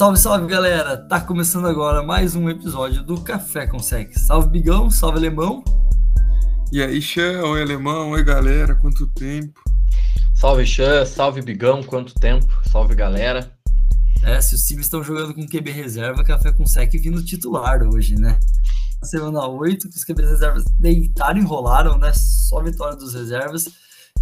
Salve, salve galera! Tá começando agora mais um episódio do Café com Sec. Salve Bigão, salve Alemão. E aí, Xan, oi Alemão, oi galera, quanto tempo? Salve Xan, salve Bigão, quanto tempo, salve galera. É, se os times estão jogando com QB reserva, Café com Sec vindo titular hoje, né? Semana 8, que os QB reservas deitaram, enrolaram, né? Só vitória dos reservas.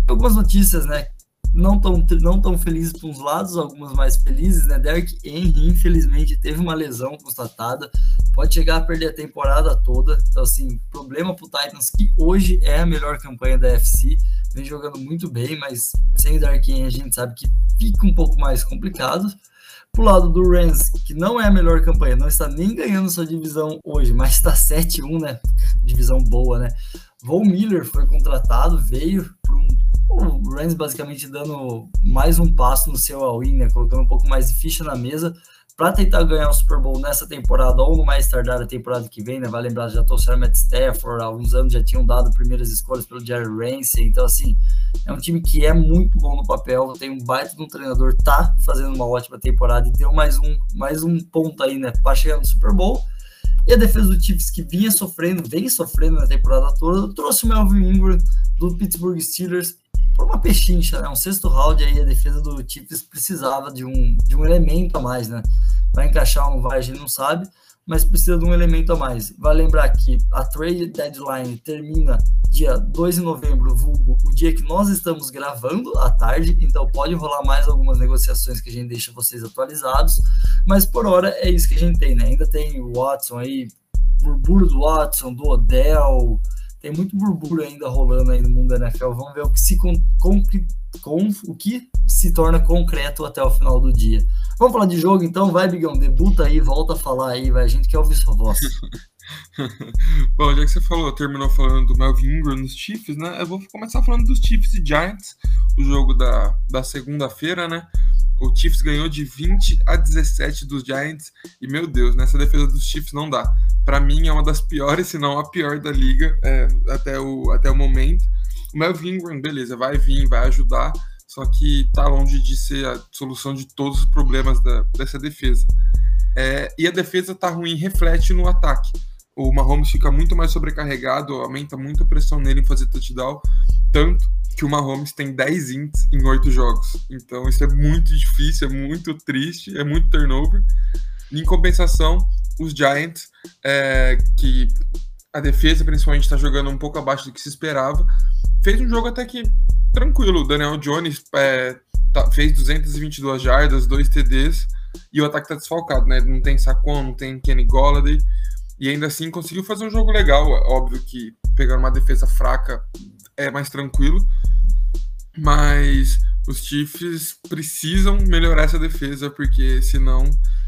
Algumas notícias, né? Não tão, não tão felizes para uns lados, algumas mais felizes, né? Derek Henry, infelizmente, teve uma lesão constatada, pode chegar a perder a temporada toda. Então, assim, problema para o Titans, que hoje é a melhor campanha da FC, vem jogando muito bem, mas sem o Derek Henry a gente sabe que fica um pouco mais complicado. Pro lado do Rams, que não é a melhor campanha, não está nem ganhando sua divisão hoje, mas está 7-1, né? Divisão boa, né? Von Miller foi contratado, veio para um o Rams basicamente dando mais um passo no seu all-in, né? Colocando um pouco mais de ficha na mesa para tentar ganhar o Super Bowl nessa temporada ou no mais tardar a temporada que vem, né? Vai lembrar, já trouxeram Matt Stafford, há alguns anos já tinham dado primeiras escolhas pelo Jerry Ramsey, então assim, é um time que é muito bom no papel, tem um baita de um treinador, tá fazendo uma ótima temporada e deu mais um, mais um ponto aí, né, para chegar no Super Bowl. E a defesa do Chiefs, que vinha sofrendo, vem sofrendo na temporada toda, trouxe o Melvin Ingram do Pittsburgh Steelers por uma pechincha, né? Um sexto round aí, a defesa do Chiefs precisava de um, de um elemento a mais, né? Vai encaixar um vai, a gente não sabe, mas precisa de um elemento a mais. Vai lembrar que a trade deadline termina dia 2 de novembro, vulgo, o dia que nós estamos gravando à tarde, então pode rolar mais algumas negociações que a gente deixa vocês atualizados, mas por hora é isso que a gente tem, né? Ainda tem o Watson aí, burburinho do Watson, do Odell, tem muito burburinho ainda rolando aí no mundo da NFL. Vamos ver o que se com, com, o que se torna concreto até o final do dia. Vamos falar de jogo então, vai Bigão, debuta aí, volta a falar aí, vai, a gente quer ouvir sua voz. Bom, já que você falou, terminou falando do Melvin Ingram nos Chiefs, né? Eu vou começar falando dos Chiefs e Giants, o jogo da, da segunda-feira, né? O Chiefs ganhou de 20 a 17 dos Giants e meu Deus, nessa defesa dos Chiefs não dá. Para mim é uma das piores, se não a pior da liga é, até, o, até o momento. O Melvin Ingram, beleza, vai vir, vai ajudar, só que tá longe de ser a solução de todos os problemas da, dessa defesa. É, e a defesa tá ruim, reflete no ataque. O Mahomes fica muito mais sobrecarregado, aumenta muito a pressão nele em fazer touchdown, tanto que o Mahomes tem 10 ints em 8 jogos. Então isso é muito difícil, é muito triste, é muito turnover. Em compensação, os Giants, é, que a defesa principalmente está jogando um pouco abaixo do que se esperava, fez um jogo até que tranquilo. O Daniel Jones é, tá, fez 222 jardas, 2 TDs, e o ataque está desfalcado, né? Não tem Saquon, não tem Kenny Golladay, e ainda assim conseguiu fazer um jogo legal. Óbvio que pegar uma defesa fraca é mais tranquilo, mas os Chiefs precisam melhorar essa defesa, porque senão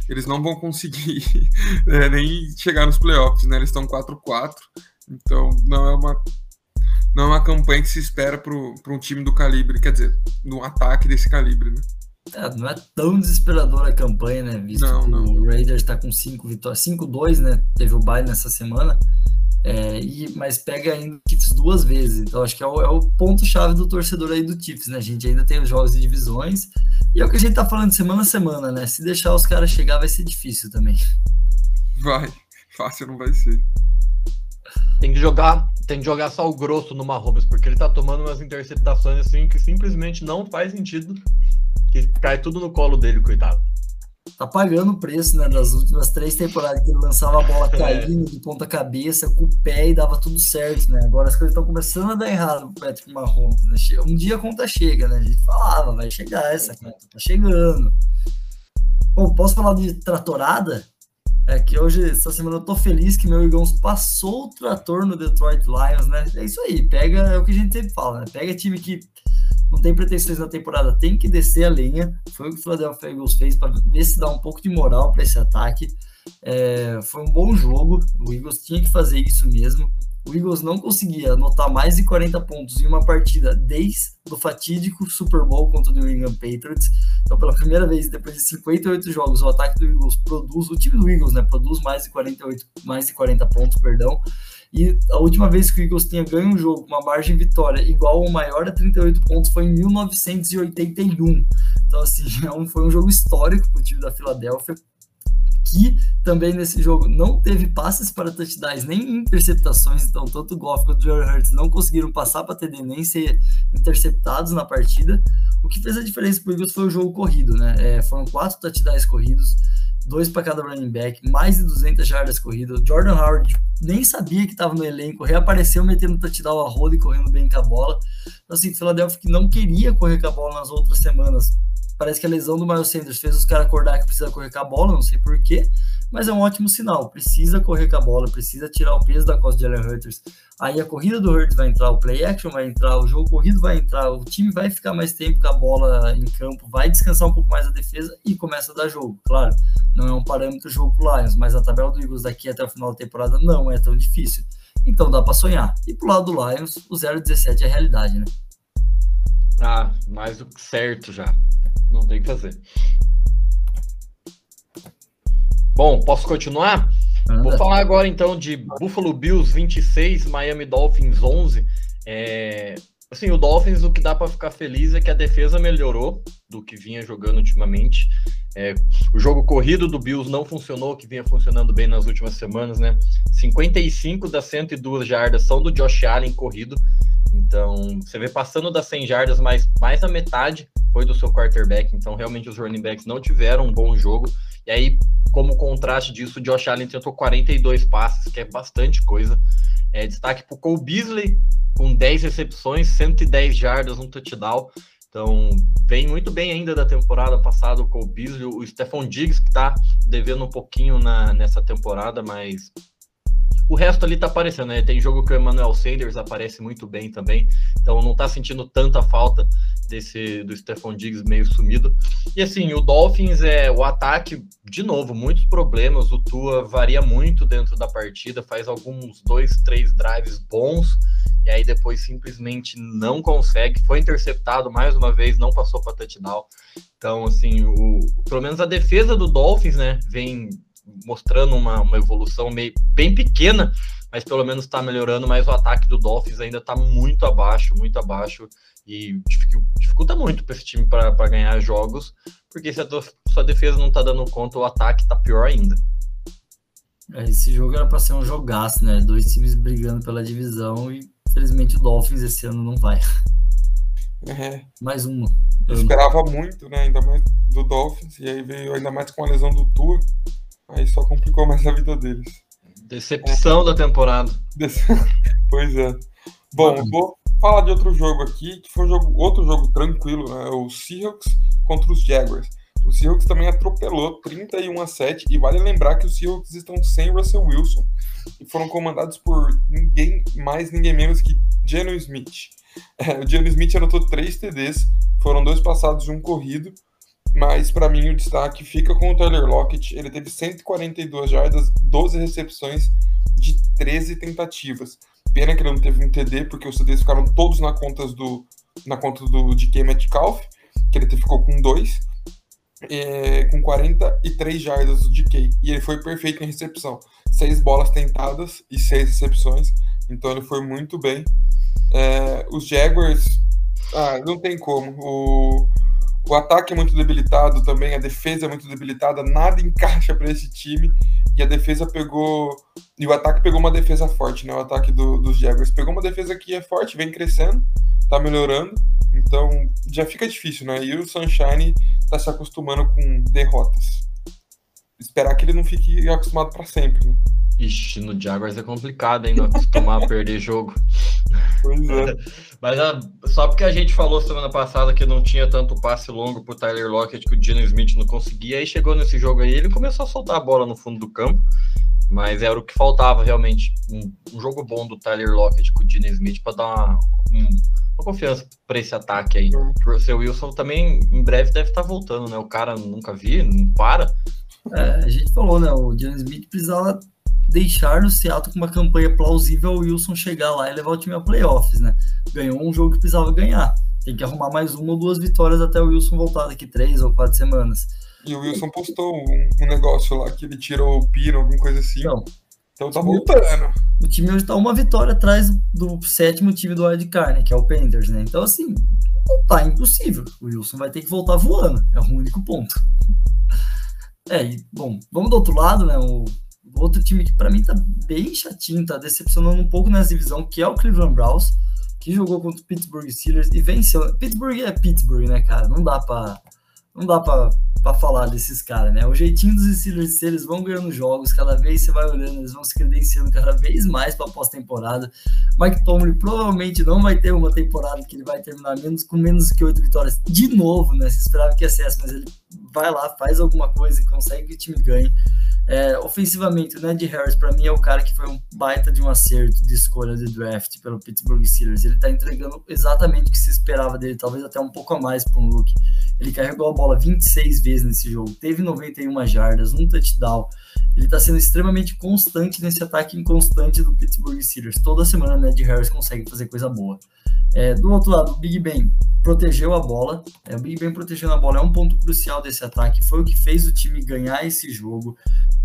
eles não vão conseguir é, nem chegar nos playoffs, né? Eles estão 4-4, então não é uma não é uma campanha que se espera para um time do calibre, quer dizer, num ataque desse calibre, né? Não é tão desesperadora a campanha, né? Visto não, que não. o Raiders está com 5 vitórias, 5-2, né? Teve o bye nessa semana. É, e, mas pega ainda o Chiefs duas vezes. Então acho que é o, é o ponto-chave do torcedor aí do Chiefs, né? A gente ainda tem os jogos de divisões. E é o que a gente tá falando semana a semana, né? Se deixar os caras chegar, vai ser difícil também. Vai, fácil não vai ser. Tem que jogar, tem que jogar só o grosso no Mahomes, porque ele tá tomando umas interceptações assim que simplesmente não faz sentido. Que cai tudo no colo dele, coitado tá pagando o preço, né, das últimas três temporadas que ele lançava a bola é. caindo é. de ponta cabeça, com o pé e dava tudo certo, né? Agora as coisas estão começando a dar errado pro Patrick Mahomes, né? Um dia a conta chega, né? A gente falava, vai chegar essa conta, tá chegando. Bom, posso falar de tratorada? É que hoje, essa semana, eu tô feliz que meu Eagles passou o trator no Detroit Lions, né? É isso aí, pega, é o que a gente sempre fala, né? Pega time que não tem pretensões na temporada, tem que descer a lenha. Foi o que o Philadelphia Eagles fez para ver se dá um pouco de moral para esse ataque. É, foi um bom jogo, o Eagles tinha que fazer isso mesmo. O Eagles não conseguia anotar mais de 40 pontos em uma partida desde o fatídico Super Bowl contra o New England Patriots. Então, pela primeira vez, depois de 58 jogos, o ataque do Eagles produz, o time do Eagles, né, produz mais de 48, mais de 40 pontos, perdão. E a última vez que o Eagles tinha ganho um jogo com uma margem de vitória igual ou maior a 38 pontos foi em 1981. Então, assim, é foi um jogo histórico para o time da Filadélfia. Que também nesse jogo não teve passes para touchdowns nem interceptações, então tanto o Goff quanto o Jalen Hurts não conseguiram passar para TD nem ser interceptados na partida. O que fez a diferença para o Eagles foi o jogo corrido, né? É, foram quatro touchdowns corridos, dois para cada running back, mais de 200 jardas corridas. Jordan Howard nem sabia que estava no elenco, reapareceu metendo touchdown a roda e correndo bem com a bola. Então, assim, Philadelphia que não queria correr com a bola nas outras semanas, Parece que a lesão do Miles Sanders fez os caras acordar que precisa correr com a bola, não sei porquê, mas é um ótimo sinal. Precisa correr com a bola, precisa tirar o peso da costa de Allen Hurts. Aí a corrida do Hurts vai entrar, o play action vai entrar, o jogo corrido vai entrar, o time vai ficar mais tempo com a bola em campo, vai descansar um pouco mais a defesa e começa a dar jogo. Claro, não é um parâmetro jogo pro Lions, mas a tabela do Eagles daqui até o final da temporada não é tão difícil. Então dá para sonhar. E pro lado do Lions, o 0-17 é realidade, né? Ah, mais do que certo já. Não tem o que fazer. Bom, posso continuar? Anda. Vou falar agora então de Buffalo Bills 26, Miami Dolphins 11. É, assim, o Dolphins, o que dá para ficar feliz é que a defesa melhorou do que vinha jogando ultimamente. É, o jogo corrido do Bills não funcionou, que vinha funcionando bem nas últimas semanas, né? 55 das 102 jardas são do Josh Allen corrido. Então, você vê passando das 100 jardas, mas mais da metade foi do seu quarterback. Então, realmente, os running backs não tiveram um bom jogo. E aí, como contraste disso, o Josh Allen tentou 42 passes, que é bastante coisa. É, destaque para o Cole Beasley, com 10 recepções, 110 jardas, um touchdown. Então, vem muito bem ainda da temporada passada o Cole Beasley, o Stephon Diggs, que está devendo um pouquinho na, nessa temporada, mas o resto ali tá aparecendo, né? Tem jogo que o Emmanuel Sanders aparece muito bem também, então não tá sentindo tanta falta desse do Stephon Diggs meio sumido. E assim, o Dolphins é o ataque, de novo, muitos problemas. O Tua varia muito dentro da partida, faz alguns dois, três drives bons e aí depois simplesmente não consegue. Foi interceptado mais uma vez, não passou para touchdown. Então, assim, o, pelo menos a defesa do Dolphins, né, vem mostrando uma, uma evolução meio, bem pequena, mas pelo menos está melhorando, mas o ataque do Dolphins ainda está muito abaixo, muito abaixo, e dificulta muito para esse time para ganhar jogos, porque se a sua defesa não está dando conta, o ataque está pior ainda. É, esse jogo era para ser um jogaço, né? Dois times brigando pela divisão e infelizmente o Dolphins esse ano não vai. É. Mais uma. Eu esperava muito, né? Ainda mais do Dolphins, e aí veio ainda mais com a lesão do Tua. Aí só complicou mais a vida deles. Decepção é. da temporada. pois é. Bom, eu vou falar de outro jogo aqui, que foi um jogo, outro jogo tranquilo, né? O Seahawks contra os Jaguars. O Seahawks também atropelou 31 a 7 e vale lembrar que os Seahawks estão sem Russell Wilson e foram comandados por ninguém mais, ninguém menos que Geno Smith. É, o Geno Smith anotou três TDs, foram dois passados e um corrido. Mas para mim o destaque fica com o Tyler Lockett. Ele teve 142 jardas, 12 recepções de 13 tentativas. Pena que ele não teve um TD, porque os TDs ficaram todos na conta do, na conta do DK Metcalf, que ele ficou com dois, é, com 43 jardas do DK. E ele foi perfeito em recepção. Seis bolas tentadas e seis recepções. Então ele foi muito bem. É, os Jaguars, ah, não tem como. O, o ataque é muito debilitado também, a defesa é muito debilitada, nada encaixa para esse time. E a defesa pegou. E o ataque pegou uma defesa forte, né? O ataque do, dos Jaguars. Pegou uma defesa que é forte, vem crescendo, tá melhorando. Então já fica difícil, né? E o Sunshine tá se acostumando com derrotas. Esperar que ele não fique acostumado para sempre, né? Ixi, no Jaguars é complicado, hein? Não acostumar a perder jogo. Pois é. Mas ah, só porque a gente falou semana passada que não tinha tanto passe longo pro Tyler Lockett que o Dino Smith não conseguia, aí chegou nesse jogo aí, ele começou a soltar a bola no fundo do campo. Mas era o que faltava realmente. Um, um jogo bom do Tyler Lockett com o Dino Smith para dar uma, um, uma confiança para esse ataque aí. O seu Wilson também em breve deve estar tá voltando, né? O cara nunca vi, não para. É, a gente falou, né? O Dino Smith precisava deixar no Seattle com uma campanha plausível o Wilson chegar lá e levar o time a playoffs, né? Ganhou um jogo que precisava ganhar. Tem que arrumar mais uma ou duas vitórias até o Wilson voltar daqui três ou quatro semanas. E o Wilson postou um, um negócio lá que ele tirou o pino, alguma coisa assim. Então, então tá voltando. O time hoje tá uma vitória atrás do sétimo time do Wildcard, né? Que é o Panthers, né? Então, assim, não tá impossível. O Wilson vai ter que voltar voando. É o único ponto. É, e, bom, vamos do outro lado, né? O, o outro time que para mim tá bem chatinho, tá decepcionando um pouco nessa divisão, que é o Cleveland Browns, que jogou contra o Pittsburgh Steelers e venceu. Pittsburgh é Pittsburgh, né, cara? Não dá para não dá para falar desses caras, né? O jeitinho dos Steelers, eles vão ganhando jogos, cada vez você vai olhando, eles vão se credenciando cada vez mais para pós-temporada. Mike Tomlin provavelmente não vai ter uma temporada que ele vai terminar menos com menos que oito vitórias de novo, né? Se esperava que ia ser essa, mas ele vai lá, faz alguma coisa e consegue que o time ganhe. É, ofensivamente, o Ned Harris, para mim, é o cara que foi um baita de um acerto de escolha de draft pelo Pittsburgh Steelers. Ele tá entregando exatamente o que se esperava dele, talvez até um pouco a mais para um rookie. Ele carregou a bola 26 vezes nesse jogo, teve 91 jardas, um touchdown. Ele está sendo extremamente constante nesse ataque inconstante do Pittsburgh Steelers. Toda semana, né, Ned Harris consegue fazer coisa boa. É, do outro lado, o Big Ben protegeu a bola. É, o Big Ben protegendo a bola é um ponto crucial desse ataque. Foi o que fez o time ganhar esse jogo.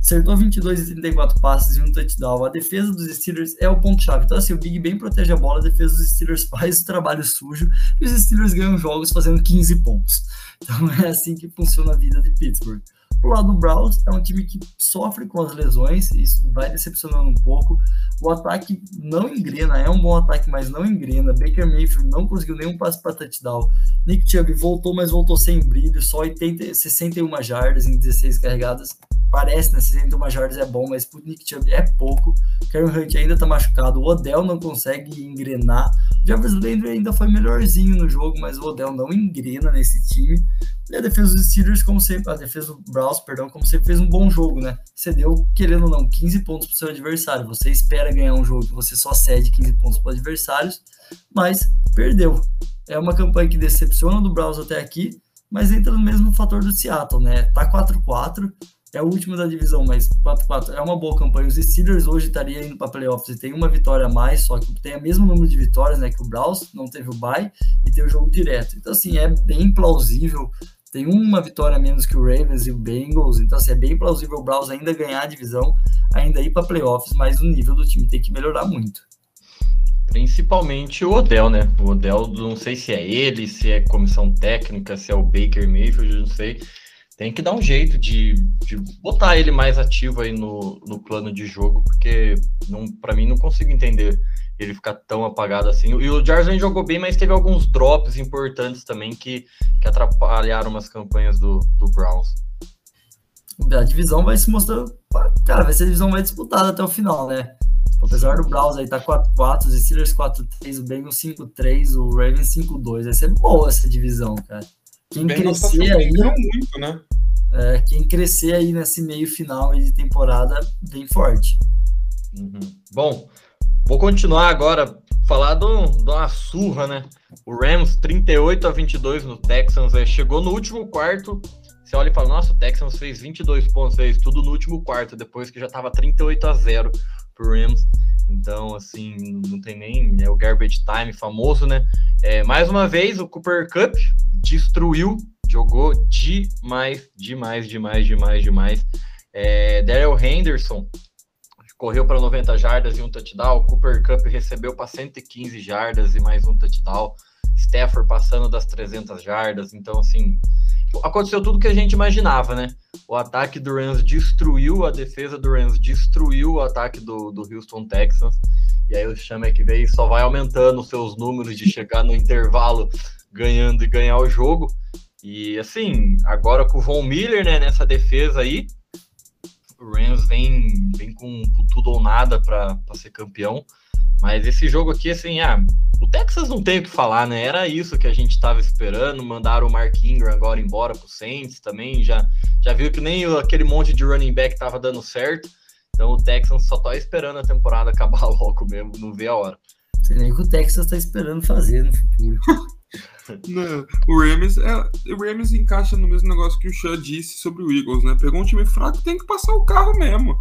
Acertou 22 e 34 passes e um touchdown. A defesa dos Steelers é o ponto-chave. Então, assim, o Big Ben protege a bola, a defesa dos Steelers faz o trabalho sujo e os Steelers ganham jogos fazendo 15 pontos. Então, é assim que funciona a vida de Pittsburgh. Pro lado do Browns, é um time que sofre com as lesões, isso vai decepcionando um pouco. O ataque não engrena, é um bom ataque, mas não engrena. Baker Mayfield não conseguiu nenhum passe para touchdown. Nick Chubb voltou, mas voltou sem brilho, só 80, 61 jardas em 16 carregadas. Parece, né? 61 jardas é bom, mas pro Nick Chubb é pouco. Karen Hunt ainda tá machucado. O Odell não consegue engrenar. O Jarvis Landry ainda foi melhorzinho no jogo, mas o Odell não engrena nesse time. E a defesa dos Steelers, como sempre, a defesa do Browns, perdão, como sempre, fez um bom jogo, né? Cedeu, querendo ou não, 15 pontos para o seu adversário. Você espera ganhar um jogo que você só cede 15 pontos para adversários, mas perdeu. É uma campanha que decepciona do Browns até aqui, mas entra no mesmo fator do Seattle, né? Tá 4-4, é o último da divisão, mas 4-4 é uma boa campanha. Os Steelers hoje estariam indo para playoffs e tem uma vitória a mais, só que tem o mesmo número de vitórias, né? Que o Browns não teve o bye e tem o jogo direto. Então, assim, é bem plausível tem uma vitória menos que o Ravens e o Bengals, então assim, é bem plausível o Browns ainda ganhar a divisão, ainda ir para playoffs, mas o nível do time tem que melhorar muito. Principalmente o Odell, né? O Odell, não sei se é ele, se é comissão técnica, se é o Baker Mayfield, não sei. Tem que dar um jeito de, de botar ele mais ativo aí no, no plano de jogo, porque para mim não consigo entender ele ficar tão apagado assim. E o Jarvis jogou bem, mas teve alguns drops importantes também que, que atrapalharam umas campanhas do, do Browns. A divisão vai se mostrar. Cara, vai ser a divisão mais disputada até o final, né? Apesar do Browns aí tá 4-4, os Steelers 4-3, o Bengals 5-3, o Ravens 5-2. Vai ser boa essa divisão, cara. Quem tá crescer aí. Muito, né? É, quem crescer aí nesse meio final de temporada, bem forte. Uhum. Bom, Vou continuar agora, falar de, uma surra, né? O Rams 38 a 22 no Texans, é, chegou no último quarto. Você olha e fala, nossa, o Texans fez 22 pontos, fez tudo no último quarto, depois que já tava 38 a 0 pro Rams. Então, assim, não tem nem é o garbage time famoso, né? É, mais uma vez, o Cooper Cup destruiu, jogou demais, demais, demais, demais, demais. É, Daryl Henderson correu para 90 jardas e um touchdown. Cooper Cup recebeu para 115 jardas e mais um touchdown. Stafford passando das 300 jardas. Então, assim, aconteceu tudo que a gente imaginava, né? O ataque do Rams destruiu a defesa do Rams, destruiu o ataque do, do Houston Texans. E aí o chama que veio só vai aumentando os seus números de chegar no intervalo ganhando e ganhar o jogo. E assim, agora com o Von Miller, né, nessa defesa aí, o Rams vem, vem com tudo ou nada para ser campeão. Mas esse jogo aqui, assim, ah, o Texas não tem o que falar, né? Era isso que a gente estava esperando. Mandaram o Mark Ingram agora embora pro Saints também. Já, já viu que nem aquele monte de running back tava dando certo. Então o Texas só tá esperando a temporada acabar logo mesmo, não vê a hora. Sei nem o que o Texas tá esperando fazer no futuro. Não, o Rams, é, o Rams encaixa no mesmo negócio que o Sean disse sobre o Eagles, né? Pegou um time fraco, tem que passar o carro mesmo.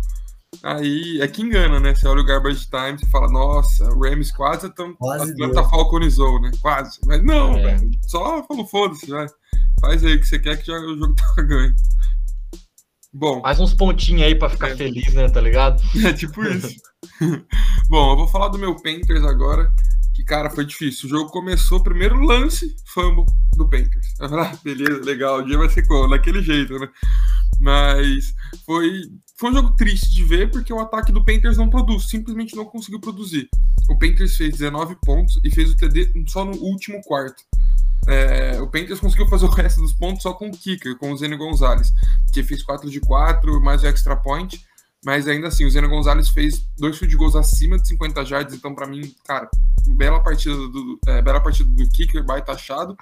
Aí é que engana, né? Você olha o Garbage Time e fala, nossa, o Rams quase, tão, quase Atlanta falconizou, né? Quase. Mas não, é. velho. Só falou, foda-se, vai. Faz aí o que você quer que já, o jogo tá ganho. Bom. Mais uns pontinhos aí pra ficar é. feliz, né? Tá ligado? É tipo isso. Bom, eu vou falar do meu Panthers agora que, cara, foi difícil. O jogo começou, primeiro lance, fumble do Panthers. Ah, beleza, legal, o dia vai ser como? Daquele jeito, né? Mas foi, foi um jogo triste de ver, porque o ataque do Panthers não produz, simplesmente não conseguiu produzir. O Panthers fez 19 pontos e fez o TD só no último quarto. É, o Panthers conseguiu fazer o resto dos pontos só com o kicker, com o Zeno Gonzalez, que fez 4 de 4, mais o extra point. Mas ainda assim, o Zeno Gonzalez fez dois field goals acima de 50 jardas, então para mim, cara, bela partida do, é, bela partida do kicker, baita achado.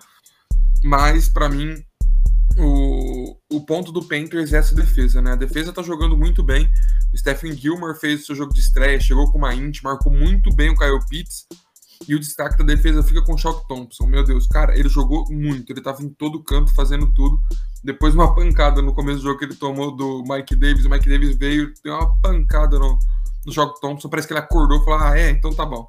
Mas para mim, o, o ponto do Panthers é essa defesa, né? A defesa tá jogando muito bem. O Stephen Gilmore fez o seu jogo de estreia, chegou com uma int, marcou muito bem o Kyle Pitts. E o destaque da defesa fica com o Shock Thompson. Meu Deus, cara, ele jogou muito. Ele tava em todo canto fazendo tudo. Depois uma pancada no começo do jogo que ele tomou do Mike Davis. O Mike Davis veio, deu uma pancada no, no Shock Thompson. Parece que ele acordou e falou: Ah, é, então tá bom.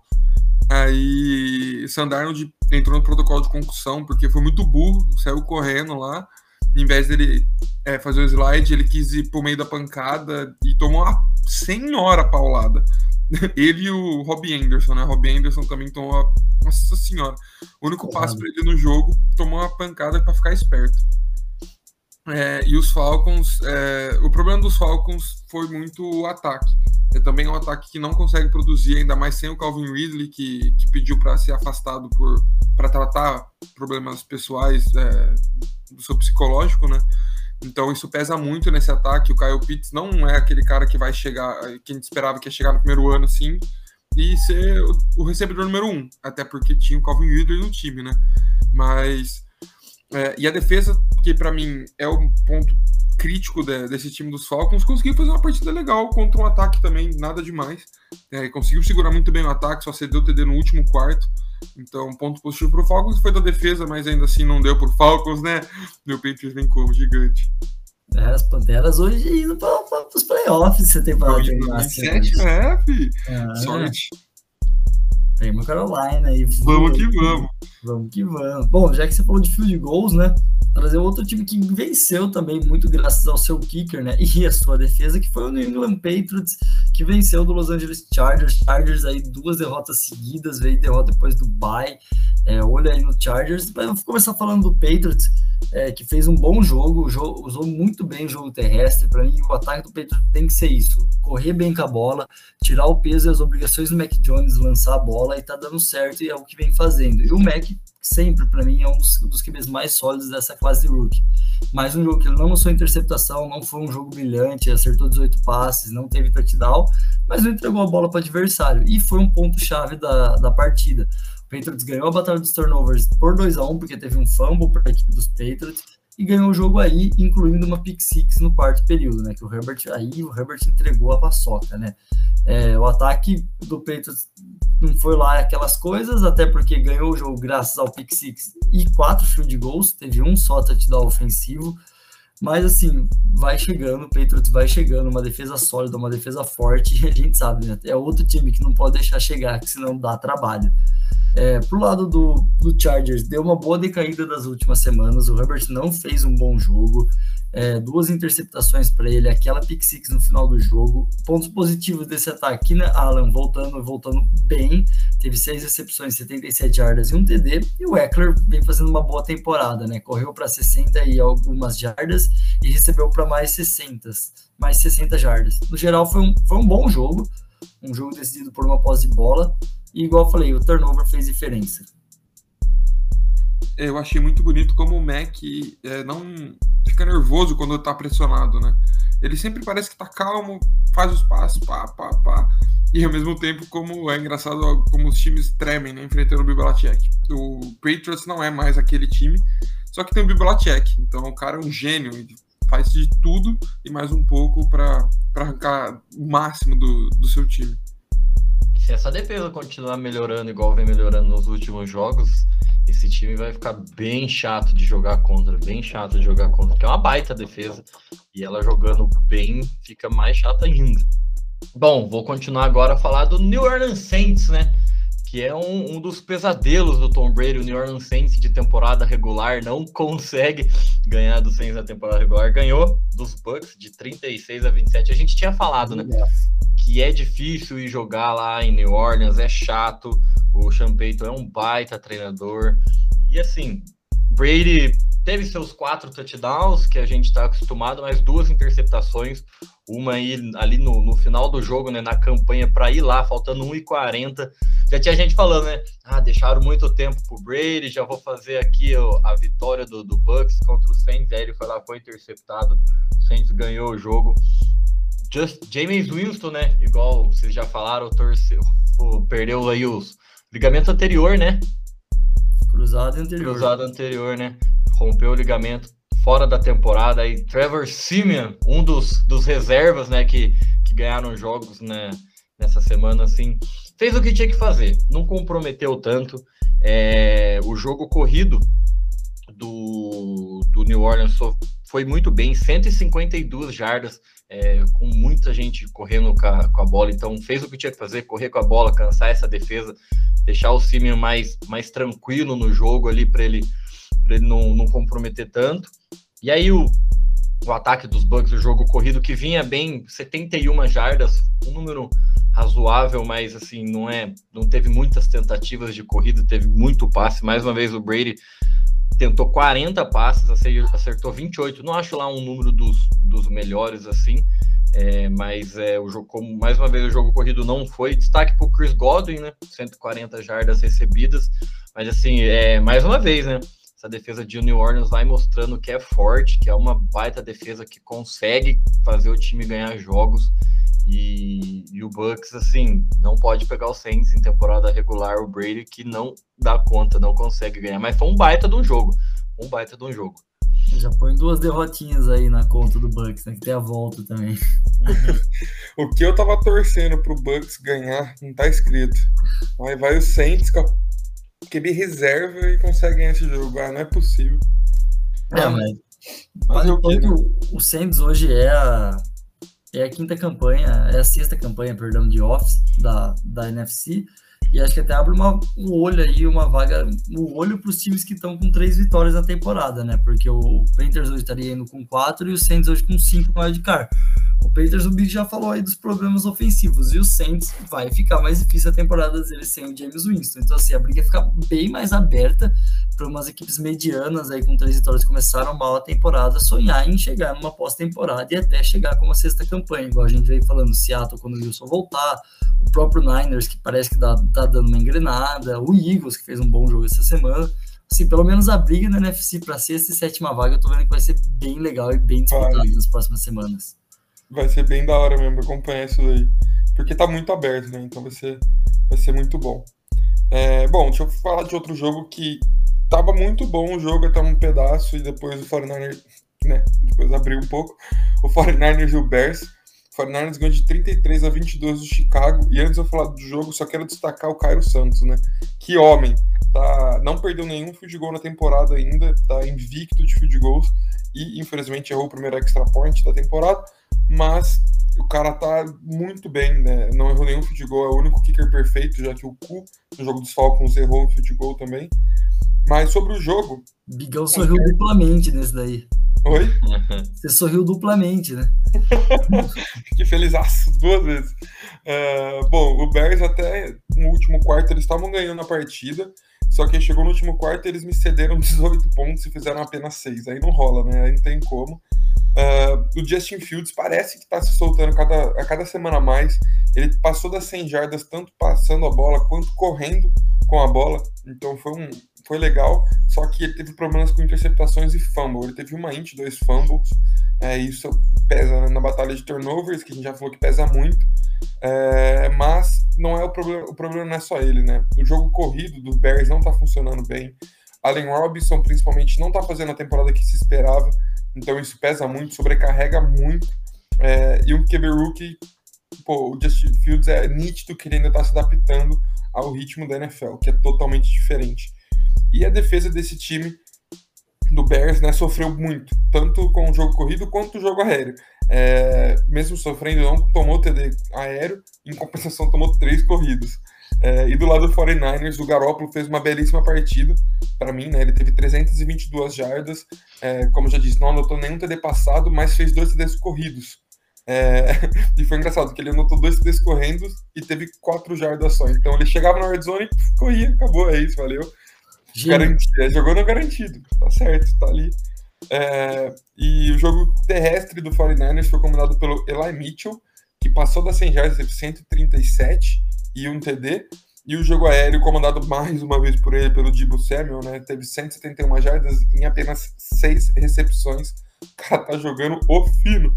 Aí Sandarnold entrou no protocolo de concussão porque foi muito burro, saiu correndo lá. Em vez dele é, fazer o slide, ele quis ir pro meio da pancada e tomou uma senhora paulada. Ele e o Robbie Anderson, né? Robbie Anderson também tomou uma... Nossa senhora. O único passo para ele no jogo tomou uma pancada para ficar esperto. É, e os Falcons, é, o problema dos Falcons foi muito o ataque. É também um ataque que não consegue produzir, ainda mais sem o Calvin Ridley, que, que pediu para ser afastado por para tratar problemas pessoais é, do seu psicológico, né? Então isso pesa muito nesse ataque. O Kyle Pitts não é aquele cara que vai chegar, que a gente esperava que ia chegar no primeiro ano assim e ser o, o recebedor número um, até porque tinha o Calvin Ridley no time, né? Mas é, e a defesa, que para mim é um ponto crítico de, desse time dos Falcons, conseguiu fazer uma partida legal contra um ataque também, nada demais. É, conseguiu segurar muito bem o ataque, só cedeu o TD no último quarto. Então, ponto positivo para o Falcons foi da defesa, mas ainda assim não deu para o Falcons, né? Meu Patriots vem como gigante. É, as Panteras hoje indo para os playoffs, você tem para terminar. 27, é, fi. É. Sorte. Uma Carolina aí. Vamos que vamos. Vamos que vamos. Bom, já que você falou de field goals, né? Trazer outro time que venceu também, muito graças ao seu kicker, né? E a sua defesa, que foi o New England Patriots, que venceu do Los Angeles Chargers. Chargers aí, duas derrotas seguidas, veio derrota depois do bye. É, olha aí no Chargers. Mas vamos começar falando do Patriots, é, que fez um bom jogo, jogo, usou muito bem o jogo terrestre. Para mim, o ataque do Patriots tem que ser isso: correr bem com a bola, tirar o peso e as obrigações do Mac Jones, lançar a bola, e tá dando certo, e é o que vem fazendo. E o Mac sempre, para mim, é um dos, dos QBs mais sólidos dessa classe de rookie. Mais um jogo que ele não lançou interceptação, não foi um jogo brilhante, acertou 18 passes, não teve touchdown, mas não entregou a bola para adversário. E foi um ponto-chave da, da partida. O Patriots ganhou a batalha dos turnovers por 2 a 1 porque teve um fumble para a equipe dos Patriots e ganhou o jogo aí, incluindo uma pick six no quarto período, né? Que o Herbert aí o Herbert entregou a paçoca, né? É, o ataque do Patriots não foi lá aquelas coisas, até porque ganhou o jogo graças ao pick six e quatro field goals, teve um só touchdown ofensivo. Mas assim, vai chegando, o Patriots vai chegando, uma defesa sólida, uma defesa forte, e a gente sabe, né? É outro time que não pode deixar chegar, que senão dá trabalho. É, pro lado do, do Chargers, deu uma boa decaída das últimas semanas. O Herbert não fez um bom jogo. É, duas interceptações para ele, aquela pick six no final do jogo. Pontos positivos desse ataque, né? Alan voltando, voltando bem. Teve seis recepções, 77 jardas e um TD. E o Eckler vem fazendo uma boa temporada, né? Correu para 60 e algumas jardas e recebeu para mais 60, mais 60 jardas. No geral, foi um, foi um bom jogo. Um jogo decidido por uma posse de bola. E igual eu falei, o turnover fez diferença. Eu achei muito bonito como o Mac é, não fica nervoso quando tá pressionado, né? Ele sempre parece que tá calmo, faz os passos, pá, pá, pá. E ao mesmo tempo, como é engraçado como os times tremem, né, enfrentando o Bibalacek. O Patriots não é mais aquele time, só que tem o Bibalacek. Então o cara é um gênio, ele faz de tudo e mais um pouco para arrancar o máximo do, do seu time se essa defesa continuar melhorando igual vem melhorando nos últimos jogos, esse time vai ficar bem chato de jogar contra, bem chato de jogar contra, porque é uma baita defesa e ela jogando bem fica mais chata ainda. Bom, vou continuar agora a falar do New Orleans Saints, né? Que é um, um dos pesadelos do Tom Brady. O New Orleans Saints de temporada regular não consegue ganhar do Saints na temporada regular. Ganhou dos Bucks de 36 a 27. A gente tinha falado, né? Que é difícil ir jogar lá em New Orleans, é chato. O Sean é um baita treinador. E assim, Brady teve seus quatro touchdowns, que a gente está acostumado, mas duas interceptações, uma aí ali no, no final do jogo, né, na campanha para ir lá, faltando 1,40. Já tinha gente falando, né? Ah, deixaram muito tempo pro Brady, já vou fazer aqui ó, a vitória do, do Bucks contra os Saints. Aí ele foi lá, foi interceptado, o Saints ganhou o jogo. Just, James Winston, né? Igual vocês já falaram, torceu, perdeu aí os ligamento anterior, né? Cruzado anterior. Cruzado anterior, né? Rompeu o ligamento fora da temporada. E Trevor Simeon, um dos, dos reservas, né? Que, que ganharam jogos né, nessa semana, assim. Fez o que tinha que fazer. Não comprometeu tanto. É, o jogo corrido do, do New Orleans foi muito bem. 152 jardas é, com muita gente correndo com a, com a, bola, então fez o que tinha que fazer, correr com a bola, cansar essa defesa, deixar o Simeon mais, mais tranquilo no jogo ali para ele, ele não, não comprometer tanto. E aí o, o ataque dos Bucks, o jogo corrido que vinha bem, 71 jardas, um número razoável, mas assim, não é, não teve muitas tentativas de corrida, teve muito passe. Mais uma vez o Brady tentou 40 passes, acertou 28. Não acho lá um número dos, dos melhores assim, é, mas é, o jogo, como, mais uma vez, o jogo corrido não foi. Destaque para o Chris Godwin, né? 140 jardas recebidas. Mas assim, é, mais uma vez, né? Essa defesa de New Orleans vai mostrando que é forte, que é uma baita defesa que consegue fazer o time ganhar jogos. E, e, o Bucks, assim, não pode pegar o Saints em temporada regular, o Brady, que não dá conta, não consegue ganhar. Mas foi um baita de um jogo. Um baita de um jogo. Já põe duas derrotinhas aí na conta do Bucks, né? Que tem a volta também. o que eu tava torcendo pro Bucks ganhar, não tá escrito. Aí vai o Saints com a QB reserva e consegue ganhar esse jogo. Ah, não é possível. É, mas. mas o, o, o Saints hoje é a é a quinta campanha, é a sexta campanha, perdão, de Office da, da NFC. E acho que até abre uma, um olho aí, uma vaga, um olho para os times que estão com três vitórias na temporada, né? Porque o Panthers hoje estaria indo com quatro e o Saints hoje com cinco no wildcard. O Panthers, o Big já falou aí dos problemas ofensivos, e o Saints vai ficar mais difícil a temporada dele sem o James Winston. Então, assim, a briga fica bem mais aberta para umas equipes medianas aí com três vitórias começaram mal a temporada sonhar em chegar numa pós-temporada e até chegar com uma sexta campanha, igual a gente veio falando, Seattle quando o Wilson voltar, o próprio Niners que parece que dá, tá dando uma engrenada, o Eagles que fez um bom jogo essa semana assim, pelo menos a briga na NFC para sexta e sétima vaga, eu tô vendo que vai ser bem legal e bem disputada nas próximas semanas. Vai ser bem da hora mesmo acompanhar isso daí. Porque tá muito aberto, né? Então vai ser, vai ser muito bom. É, bom, deixa eu falar de outro jogo que tava muito bom o jogo até um pedaço e depois o 49ers, né? Depois abriu um pouco. O 49ers e o Bears. O 49ers ganhou de 33 a 22 do Chicago. E antes de eu falar do jogo, só quero destacar o Cairo Santos, né? Que homem! Tá, não perdeu nenhum field goal na temporada ainda, tá invicto de field goals e infelizmente errou o primeiro extra point da temporada mas o cara tá muito bem, né? Não errou nenhum field goal, é o único kicker perfeito, já que o Cu, no jogo dos Falcons, errou um field goal também. Mas sobre o jogo. Bigão sorriu duplamente nesse daí. Oi? Você sorriu duplamente, né? que felizaço, duas vezes. Uh, bom, o Bears até no último quarto eles estavam ganhando a partida, só que chegou no último quarto eles me cederam 18 pontos e fizeram apenas 6. Aí não rola, né? Aí não tem como. Uh, o Justin Fields parece que está se soltando cada, a cada semana mais. Ele passou das 100 jardas, tanto passando a bola quanto correndo com a bola. Então foi, um, foi legal. Só que ele teve problemas com interceptações e fumble. Ele teve uma int, dois fumbles. É, isso pesa na batalha de turnovers, que a gente já falou que pesa muito. É, mas não é o problema. O problema não é só ele, né? O jogo corrido do Bears não está funcionando bem. Allen Robinson, principalmente, não está fazendo a temporada que se esperava. Então isso pesa muito, sobrecarrega muito. É, e um QB rookie, pô, o Justin Fields é nítido que ele ainda está se adaptando ao ritmo da NFL, que é totalmente diferente. E a defesa desse time do Bears né, sofreu muito, tanto com o jogo corrido quanto o jogo aéreo. É, mesmo sofrendo, não tomou TD aéreo, em compensação tomou três corridas. É, e do lado do 49ers, o Garoppolo fez uma belíssima partida, para mim, né? Ele teve 322 jardas, é, como já disse, não anotou nenhum TD passado, mas fez dois TDs corridos. É, e foi engraçado que ele anotou dois TDs correndo e teve quatro jardas só. Então ele chegava na red zone, corria, acabou, é isso, valeu. Garantido, jogou no garantido, tá certo, tá ali. É, e o jogo terrestre do 49ers foi comandado pelo Eli Mitchell, que passou das 100 jardas, teve 137 e um TD. E o jogo aéreo, comandado mais uma vez por ele, pelo Dibo Samuel, né, teve 171 jardas em apenas 6 recepções. O cara tá jogando o fino.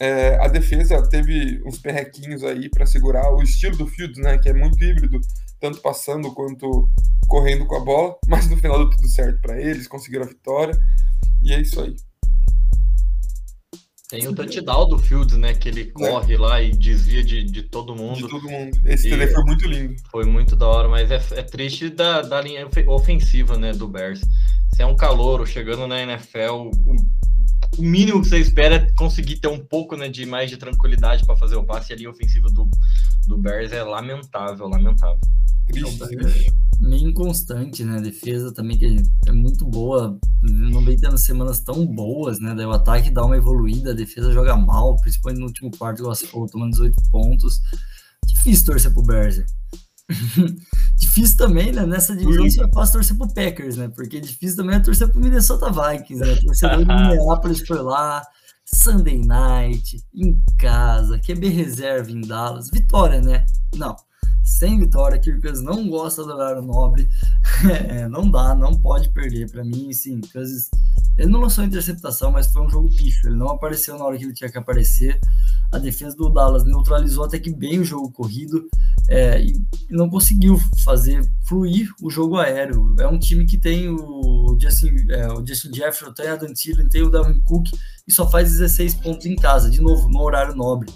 É, a defesa teve uns perrequinhos aí para segurar o estilo do Fields, né, que é muito híbrido, tanto passando quanto correndo com a bola, mas no final deu tudo certo para eles, conseguiram a vitória. E é isso aí. Tem o touchdown do Fields, né? Que ele é. corre é. lá e desvia de, de todo mundo. De todo mundo. Esse TD foi muito lindo. Foi muito da hora, mas é, é triste da, da linha ofensiva, né? Do Bears. Você é um calouro chegando na NFL, o, o, mínimo que você espera é conseguir ter um pouco né, de mais de tranquilidade para fazer o passe. E a linha ofensiva do, do Bears é lamentável, lamentável. Triste. É meio inconstante, né? A defesa também que é muito boa. Não vem tendo semanas tão boas, né? Daí o ataque dá uma evoluída, a defesa joga mal, principalmente no último quarto, igual você falou, tomando 18 pontos. Difícil torcer pro Berzer. difícil também, né? Nessa divisão é fácil torcer pro Packers, né? Porque difícil também é torcer pro Minnesota Vikings, né? Torcedor de Minneapolis foi lá, Sunday Night, em casa, QB reserva em Dallas, vitória, né? Não sem vitória. Kirk Cousins não gosta do horário nobre. É, não dá, não pode perder. Para mim, sim, Cousins, ele não lançou interceptação, mas foi um jogo pífio. Ele não apareceu na hora que ele tinha que aparecer. A defesa do Dallas neutralizou até que bem o jogo corrido é, e não conseguiu fazer fluir o jogo aéreo. É um time que tem o Justin, é, o Justin Jefferson, tem a Dan Thielen, tem o Dalvin Cook e só faz 16 pontos em casa, de novo, no horário nobre.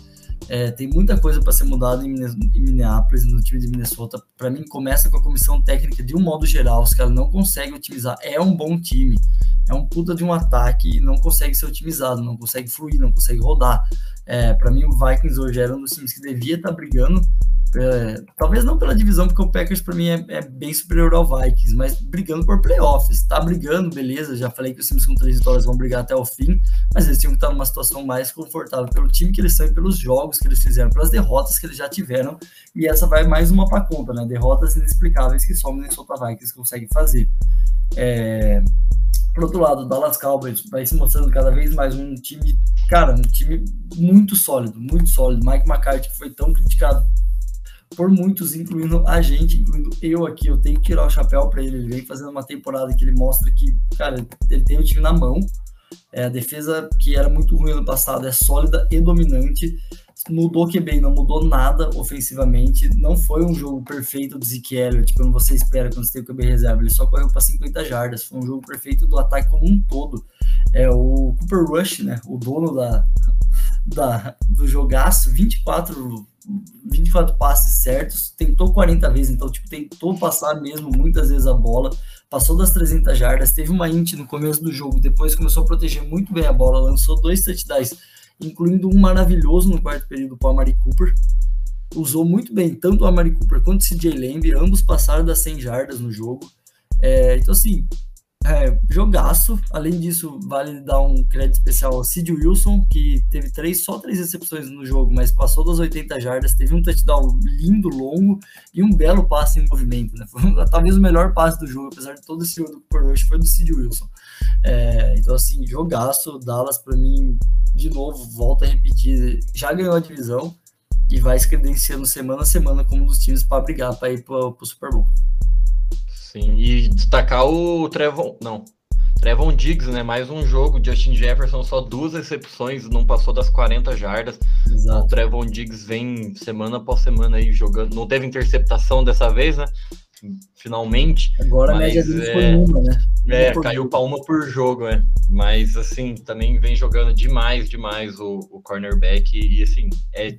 É, tem muita coisa para ser mudada em, Minneapolis, no time de Minnesota. Para mim, começa com a comissão técnica de um modo geral. Os caras não conseguem otimizar. É um bom time, é um puta de um ataque e não consegue ser otimizado, não consegue fluir, não consegue rodar. É, para mim, o Vikings hoje era um dos times que devia estar tá brigando é, talvez não pela divisão, porque o Packers para mim é, é, bem superior ao Vikings, mas brigando por playoffs. Tá brigando, beleza. Já falei que os times com três vitórias vão brigar até o fim, mas eles tinham que estar numa situação mais confortável pelo time que eles são e pelos jogos que eles fizeram, pelas derrotas que eles já tiveram. E essa vai mais uma para conta, né? Derrotas inexplicáveis que só o Minnesota Vikings consegue fazer. É... Por outro lado, o Dallas Cowboys vai se mostrando cada vez mais um time, cara, um time muito sólido, muito sólido. Mike McCarthy, que foi tão criticado por muitos, incluindo a gente, incluindo eu aqui. Eu tenho que tirar o chapéu para ele. Ele vem fazendo uma temporada que ele mostra que, cara, ele tem o time na mão. É, a defesa, que era muito ruim no passado, é sólida e dominante. Mudou que bem, não mudou nada ofensivamente. Não foi um jogo perfeito do Zeke Elliott, quando você espera quando você tem o QB reserva. Ele só correu para 50 jardas. Foi um jogo perfeito do ataque como um todo. É o Cooper Rush, né? O dono da, da, do jogaço, 24 24 passes certos, tentou 40 vezes, então, tipo, tentou passar mesmo muitas vezes a bola, passou das 300 jardas, teve uma int no começo do jogo, depois começou a proteger muito bem a bola, lançou dois touchdowns, incluindo um maravilhoso no quarto período para o Amari Cooper, usou muito bem tanto o Amari Cooper quanto o CJ Lamb, ambos passaram das 100 jardas no jogo, é, então, assim, é, jogaço. Além disso, vale dar um crédito especial ao Sid Wilson, que teve três, só três recepções no jogo, mas passou das 80 jardas, teve um touchdown lindo, longo e um belo passe em movimento. Né? Foi talvez o melhor passe do jogo, apesar de todo esse jogo Cooper Rush, foi do Sid Wilson. É, então, assim, jogaço. Dallas, para mim, de novo, volta a repetir, já ganhou a divisão e vai se credenciando semana a semana como um dos times para brigar para ir para o Super Bowl. Sim, e destacar o Trevon, não, Trevon Diggs, né? Mais um jogo, Justin Jefferson só duas recepções, não passou das 40 jardas. Exato. O Trevon Diggs vem semana após semana aí jogando, não teve interceptação dessa vez, né? Finalmente. Agora a média dele é, foi uma, né? É, caiu para uma por jogo, é. Mas assim, também vem jogando demais, demais o, o cornerback e assim, é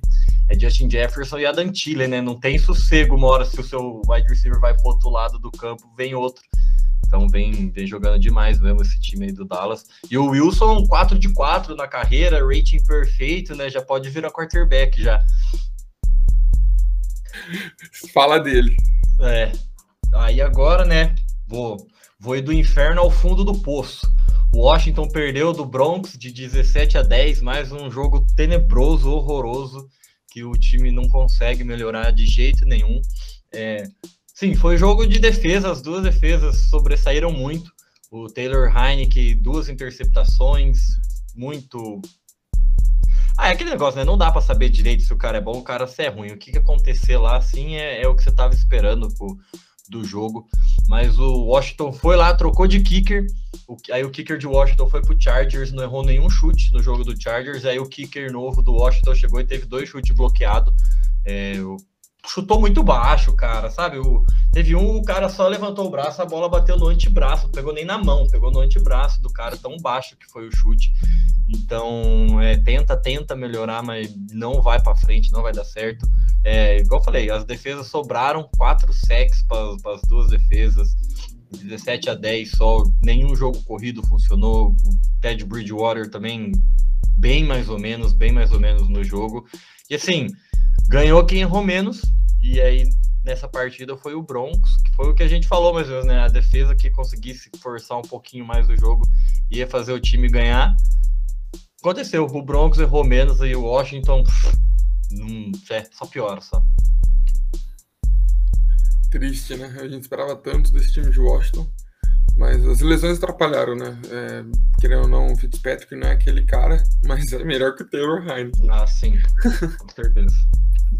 é Justin Jefferson e a Dantile, né? Não tem sossego uma hora se o seu wide receiver vai pro outro lado do campo, vem outro. Então vem, vem jogando demais mesmo esse time aí do Dallas. E o Wilson, 4 de 4 na carreira, rating perfeito, né? Já pode virar quarterback já. Fala dele. É. Aí agora, né? Vou, vou ir do inferno ao fundo do poço. Washington perdeu do Bronx de 17 a 10, mais um jogo tenebroso, horroroso que o time não consegue melhorar de jeito nenhum. É, Sim, foi jogo de defesa, as duas defesas sobressaíram muito. O Taylor Heineke, duas interceptações, muito. Ah, é aquele negócio, né? Não dá para saber direito se o cara é bom ou o cara se é ruim. O que, que acontecer lá, assim, é, é o que você tava esperando pro, do jogo. Mas o Washington foi lá, trocou de kicker. O, aí o kicker de Washington foi pro Chargers, não errou nenhum chute no jogo do Chargers. Aí o kicker novo do Washington chegou e teve dois chutes bloqueados. É, chutou muito baixo, cara, sabe? O, teve um, o cara só levantou o braço, a bola bateu no antebraço, pegou nem na mão, pegou no antebraço do cara, tão baixo que foi o chute. Então, é, tenta, tenta melhorar, mas não vai para frente, não vai dar certo. É, igual eu falei, as defesas sobraram quatro sacks para as duas defesas. 17 a 10 só, nenhum jogo corrido funcionou. O Ted Bridgewater também bem mais ou menos, bem mais ou menos no jogo. E assim, ganhou quem errou menos, e aí nessa partida foi o Broncos, que foi o que a gente falou mais ou menos, né? A defesa que conseguisse forçar um pouquinho mais o jogo ia fazer o time ganhar. Aconteceu, o Broncos errou menos e o Washington não, é, só piora só. Triste, né? A gente esperava tanto desse time de Washington. Mas as lesões atrapalharam, né? É, querendo ou não, o Fitzpatrick não é aquele cara, mas é melhor que o Taylor Heineken. Ah, sim, com certeza.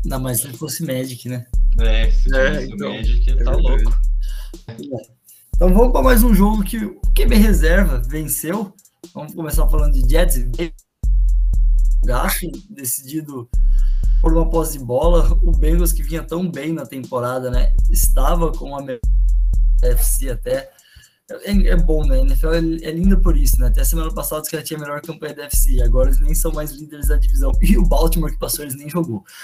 Não, mas se ele fosse Magic, né? É, se é, então, Magic, é tá louco. Então vamos para mais um jogo que o QB reserva venceu. Vamos começar falando de Jets. Gasto decidido por uma posse de bola. O Bengals que vinha tão bem na temporada, né? Estava com a FC até. É, é, bom, né? A NFL é, é linda por isso, né? Até semana passada que ela tinha a melhor campanha da FC. Agora eles nem são mais líderes da divisão. E o Baltimore que passou, eles nem jogou.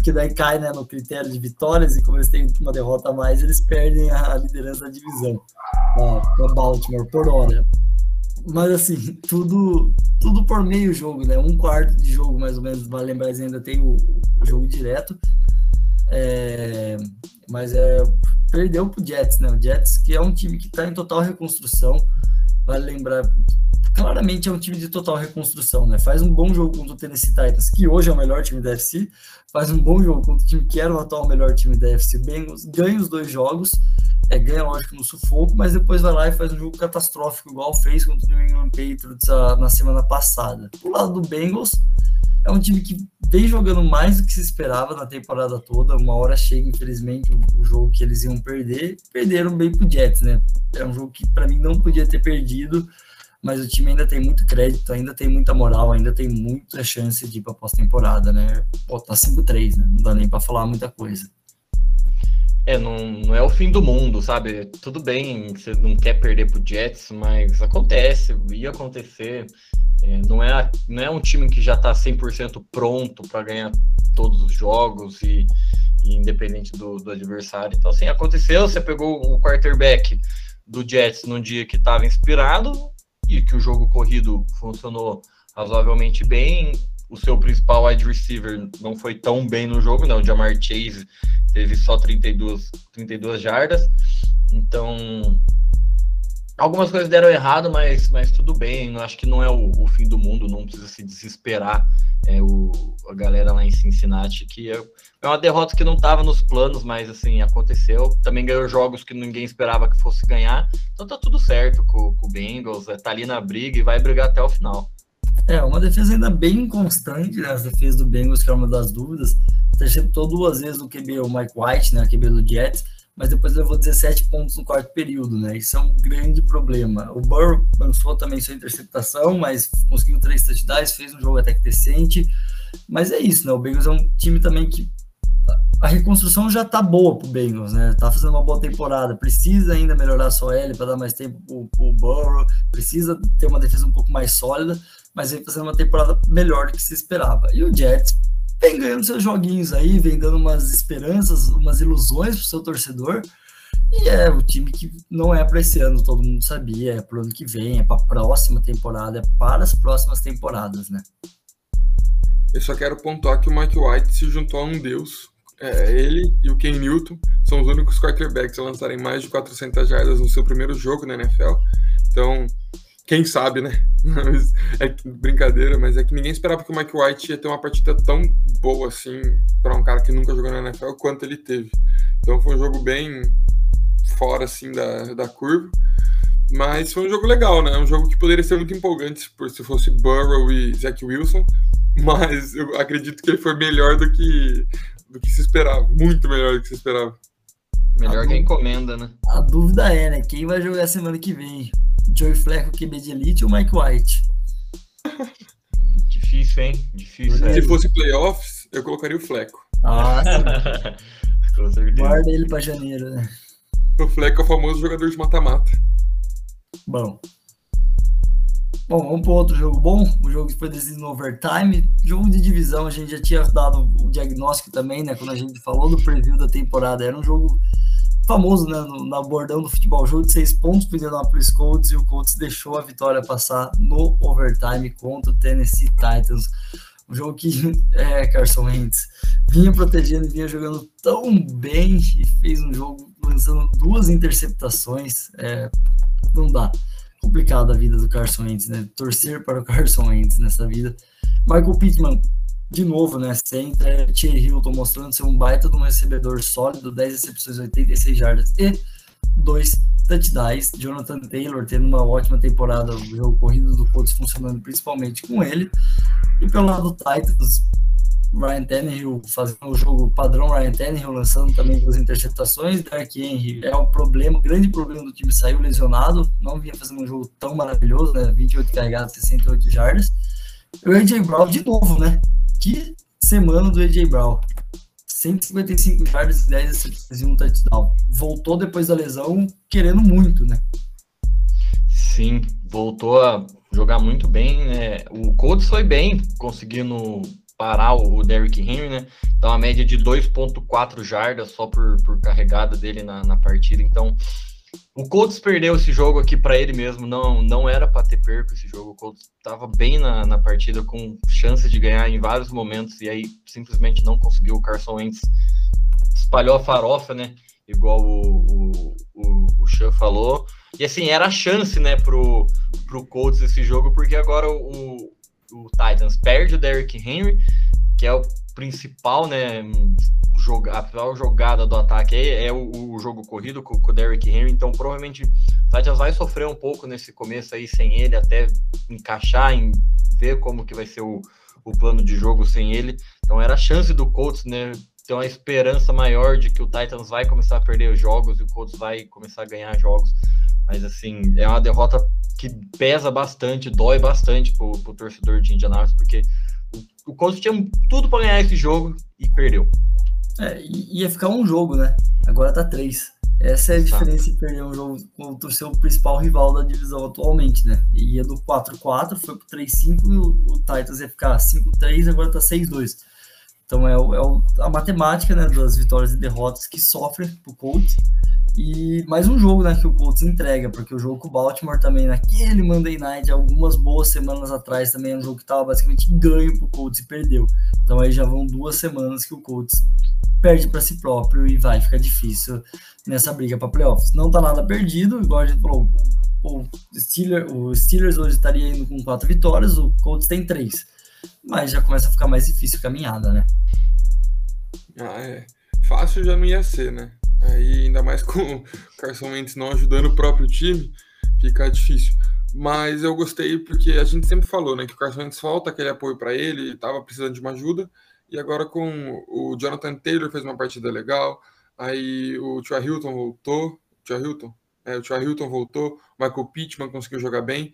Porque daí cai né, no critério de vitórias e como eles têm uma derrota a mais, eles perdem a, liderança da divisão. Para Baltimore por hora. Mas assim, tudo tudo por meio jogo, né? Um quarto de jogo, mais ou menos, vale lembrar, ainda tem o, o jogo direto. É, mas é, perdeu pro Jets, né? O Jets, que é um time que está em total reconstrução. Vale lembrar, claramente é um time de total reconstrução, né? Faz um bom jogo contra o Tennessee Titans, que hoje é o melhor time da FC. Faz um bom jogo contra o time que era o atual melhor time da FC Bengals. Ganha os dois jogos é, ganha, lógico, no sufoco, mas depois vai lá e faz um jogo catastrófico, igual fez contra o New England Patriots a, na semana passada. Do lado do Bengals, é um time que vem jogando mais do que se esperava na temporada toda. Uma hora chega, infelizmente, o, o jogo que eles iam perder. Perderam bem pro Jets, né? É um jogo que para mim não podia ter perdido, mas o time ainda tem muito crédito, ainda tem muita moral, ainda tem muita chance de ir para pós-temporada, né? Pô, tá 5-3, né? Não dá nem para falar muita coisa. É, não, não é o fim do mundo, sabe? Tudo bem, você não quer perder pro Jets, mas acontece, ia acontecer. É, não, é, não é um time que já está 100% pronto para ganhar todos os jogos e, e independente do, do, adversário. Então, assim, aconteceu, você pegou o quarterback do Jets num dia que estava inspirado e que o jogo corrido funcionou razoavelmente bem. O seu principal wide receiver não foi tão bem no jogo, não. O Jamar Chase teve só 32, 32 jardas. Então, algumas coisas deram errado, mas, mas tudo bem. Acho que não é o, o fim do mundo, não precisa se desesperar. É, o, a galera lá em Cincinnati, que é, é uma derrota que não estava nos planos, mas assim, aconteceu. Também ganhou jogos que ninguém esperava que fosse ganhar. Então tá tudo certo com, com o Bengals, é, tá ali na briga e vai brigar até o final. É, uma defesa ainda bem constante, né? As defesas do Bengals, que é uma das dúvidas interceptou duas vezes o QB, o Mike White, né, QB do Jets, mas depois levou 17 pontos no quarto período, né? Isso é um grande problema. O Burrow lançou também sua interceptação, mas conseguiu três touchdowns, fez um jogo até que decente. Mas é isso, né? O Bengals é um time também que a reconstrução já tá boa pro Bengals, né? Tá fazendo uma boa temporada, precisa ainda melhorar sua L para dar mais tempo pro, pro Burrow, precisa ter uma defesa um pouco mais sólida, mas vem fazendo uma temporada melhor do que se esperava. E o Jets vem ganhando seus joguinhos aí, vem dando umas esperanças, umas ilusões pro seu torcedor. E é o time que não é para esse ano, todo mundo sabia, é pro ano que vem, é para a próxima temporada, é para as próximas temporadas, né? Eu só quero pontuar que o Mike White se juntou a um deus. É, ele e o Ken Newton são os únicos quarterbacks a lançarem mais de 400 jardas no seu primeiro jogo na NFL. Então, quem sabe, né? é brincadeira, mas é que ninguém esperava que o Mike White ia ter uma partida tão boa assim para um cara que nunca jogou na NFL quanto ele teve. Então foi um jogo bem fora assim da, da curva. Mas foi um jogo legal, né? Um jogo que poderia ser muito empolgante por se fosse Burrow e Zach Wilson. Mas eu acredito que ele foi melhor do que, do que se esperava. Muito melhor do que se esperava. Melhor a que a encomenda, né? A dúvida é, né? Quem vai jogar semana que vem? Joey Flacco, QB de Elite ou Mike White? Difícil, hein? Difícil. É. Se fosse playoffs, eu colocaria o Fleco. Nossa. Guarda ele para janeiro, né? O Fleco é o famoso jogador de mata-mata. Bom. Bom, vamos para outro jogo bom. O jogo que foi decidido no overtime. Jogo de divisão, a gente já tinha dado o diagnóstico também, né? Quando a gente falou do preview da temporada. Era um jogo famoso, né? No, na bordão do futebol. Jogo de seis pontos para o Indianapolis Colts e o Colts deixou a vitória passar no overtime contra o Tennessee Titans. Um jogo que é, Carson Wentz vinha protegendo vinha jogando tão bem e fez um jogo lançando duas interceptações. É, não dá. Complicado a vida do Carson Wentz, né? Torcer para o Carson Wentz nessa vida. Michael Pittman, de novo, né? Sem é, Thierry Hilton mostrando ser um baita de um recebedor sólido, 10 recepções, 86 jardas e dois touchdowns. Jonathan Taylor tendo uma ótima temporada, o corrido do Colts funcionando principalmente com ele. E pelo lado do Titans, Ryan Tannehill fazendo o jogo padrão Ryan Tannehill, lançando também duas interceptações. Derek Henry é o problema, o grande problema do time, saiu lesionado, não vinha fazendo um jogo tão maravilhoso, né? 28 carregados, 68 jardas. E o AJ Brown de novo, né? Que semana do AJ Brown. 155 jardas, 10 recepções e um touchdown. Voltou depois da lesão querendo muito, né? Sim, voltou a jogar muito bem, né? O Colts foi bem, conseguindo parar o Derrick Henry, né? Dá uma média de 2.4 jardas só por, por carregada dele na, na partida. Então, o Colts perdeu esse jogo aqui para ele mesmo. Não, não era para ter perco esse jogo. O Colts estava bem na, na partida, com chances de ganhar em vários momentos e aí simplesmente não conseguiu. O Carson Wentz espalhou a farofa, né? Igual o, o, o, o falou. E assim, era a chance, né, pro, pro Colts esse jogo, porque agora o, o Titans perde o Derrick Henry, que é o principal, né? A principal jogada do ataque é, é o, o, jogo corrido com, com, o Derrick Henry, então provavelmente o Titans vai sofrer um pouco nesse começo aí sem ele, até encaixar, em ver como que vai ser o, o plano de jogo sem ele. Então era a chance do Colts, né? Ter uma esperança maior de que o Titans vai começar a perder os jogos e o Colts vai começar a ganhar jogos. Mas assim, é uma derrota que pesa bastante, dói bastante pro, pro torcedor de Indianapolis, porque o, Colts tinha tudo para ganhar esse jogo e perdeu. É, ia ficar um jogo, né? Agora tá três. Essa é a diferença de perder um jogo contra o seu principal rival da divisão atualmente, né? Ia do 4-4, foi pro 3-5 e o, o Titans ia ficar 5-3, agora tá 6-2. Então é, o, é o, a matemática né, das vitórias e derrotas que sofre pro Colts. E mais um jogo né, que o Colts entrega, porque o jogo com o Baltimore também, naquele Monday Night, algumas boas semanas atrás, também é um jogo que estava basicamente ganho para o Colts e perdeu. Então aí já vão duas semanas que o Colts perde para si próprio e vai ficar difícil nessa briga para playoffs. Não tá nada perdido, igual a gente falou, o Steelers, o Steelers hoje estaria indo com quatro vitórias, o Colts tem três. Mas já começa a ficar mais difícil a caminhada, né? Ah, é. Fácil já não ia ser, né? Aí, ainda mais com o Carson Wentz não ajudando o próprio time, fica difícil. Mas eu gostei porque a gente sempre falou, né, que o Carson Wentz falta aquele apoio para ele, estava precisando de uma ajuda. E agora com o Jonathan Taylor fez uma partida legal. Aí o Tua Hilton voltou. Tua Hilton? É, o Tua Hilton voltou. O Michael Pittman conseguiu jogar bem.